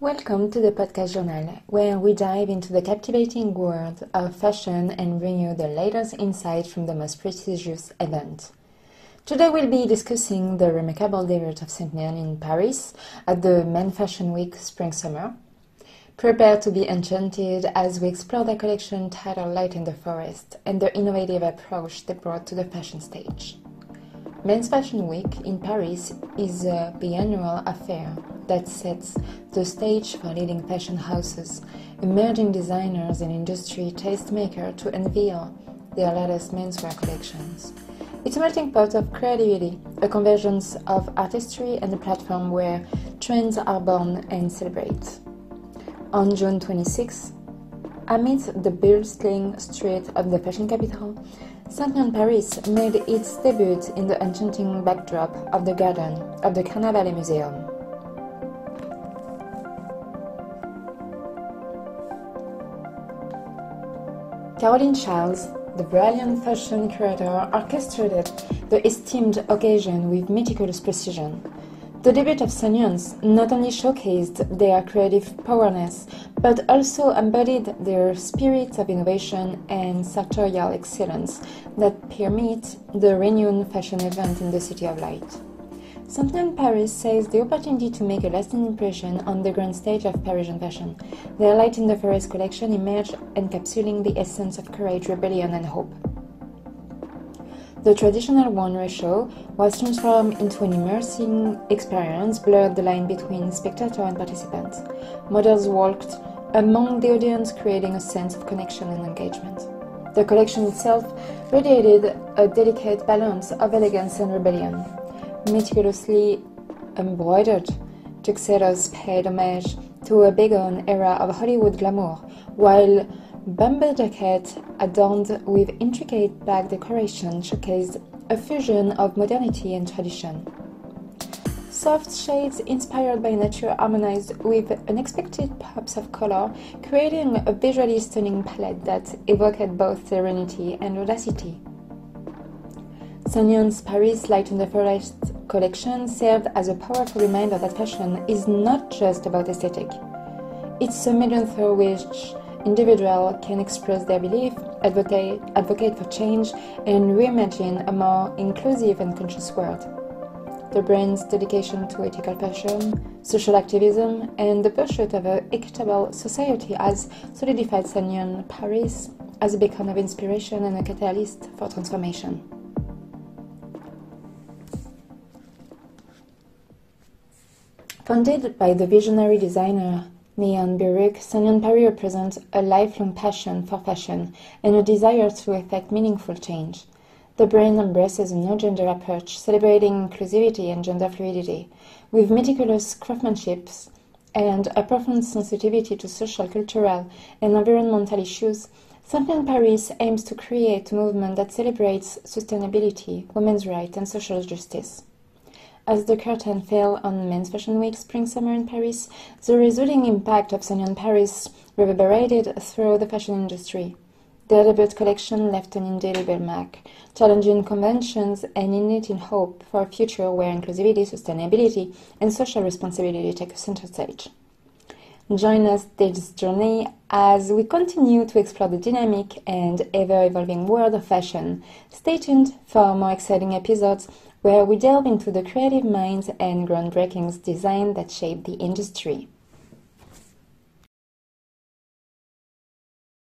Welcome to the podcast journal, where we dive into the captivating world of fashion and bring you the latest insights from the most prestigious event. Today we'll be discussing the remarkable debut of Saint Saint-Nian in Paris at the Men Fashion Week Spring Summer. Prepare to be enchanted as we explore the collection titled Light in the Forest and the innovative approach they brought to the fashion stage. Men's Fashion Week in Paris is a biannual affair that sets the stage for leading fashion houses, emerging designers, and industry tastemakers to unveil their latest menswear collections. It's a melting pot of creativity, a convergence of artistry, and a platform where trends are born and celebrated. On June 26, amidst the bustling street of the fashion capital, Saint Paris made its debut in the enchanting backdrop of the garden of the Carnavalet Museum. Caroline Charles, the brilliant fashion curator, orchestrated the esteemed occasion with meticulous precision. The debut of St Nians not only showcased their creative prowess, but also embodied their spirit of innovation and sartorial excellence that permit the renowned fashion event in the City of Light. Saint Paris says the opportunity to make a lasting impression on the grand stage of Parisian fashion. Their Light in the Forest collection emerged encapsulating the essence of courage, rebellion, and hope. The traditional one-way show was transformed into an immersing experience, blurred the line between spectator and participant. Models walked among the audience, creating a sense of connection and engagement. The collection itself radiated a delicate balance of elegance and rebellion. Meticulously embroidered, tuxedos paid homage to a bygone era of Hollywood glamour, while Bomber jacket adorned with intricate back decoration showcased a fusion of modernity and tradition. Soft shades inspired by nature harmonized with unexpected pops of color, creating a visually stunning palette that evoked both serenity and audacity. St Nian's Paris Light in the Forest collection served as a powerful reminder that fashion is not just about aesthetic. It's a medium through which individuals can express their belief, advocate, advocate for change, and reimagine a more inclusive and conscious world. The brand's dedication to ethical fashion, social activism, and the pursuit of an equitable society has solidified St Nian Paris as a beacon of inspiration and a catalyst for transformation. Founded by the visionary designer Neon Baruch, St Nian Paris represents a lifelong passion for fashion and a desire to effect meaningful change. The brand embraces a no-gender approach, celebrating inclusivity and gender fluidity, with meticulous craftsmanship and a profound sensitivity to social, cultural, and environmental issues. St Nian Paris aims to create a movement that celebrates sustainability, women's rights, and social justice. As the curtain fell on Men's Fashion Week Spring Summer in Paris, the resulting impact of St Nian Paris reverberated through the fashion industry. Their debut collection left an indelible mark, challenging conventions and igniting hope for a future where inclusivity, sustainability, and social responsibility take center stage. Join us this journey as we continue to explore the dynamic and ever evolving world of fashion. Stay tuned for more exciting episodes where we delve into the creative minds and groundbreaking design that shape the industry.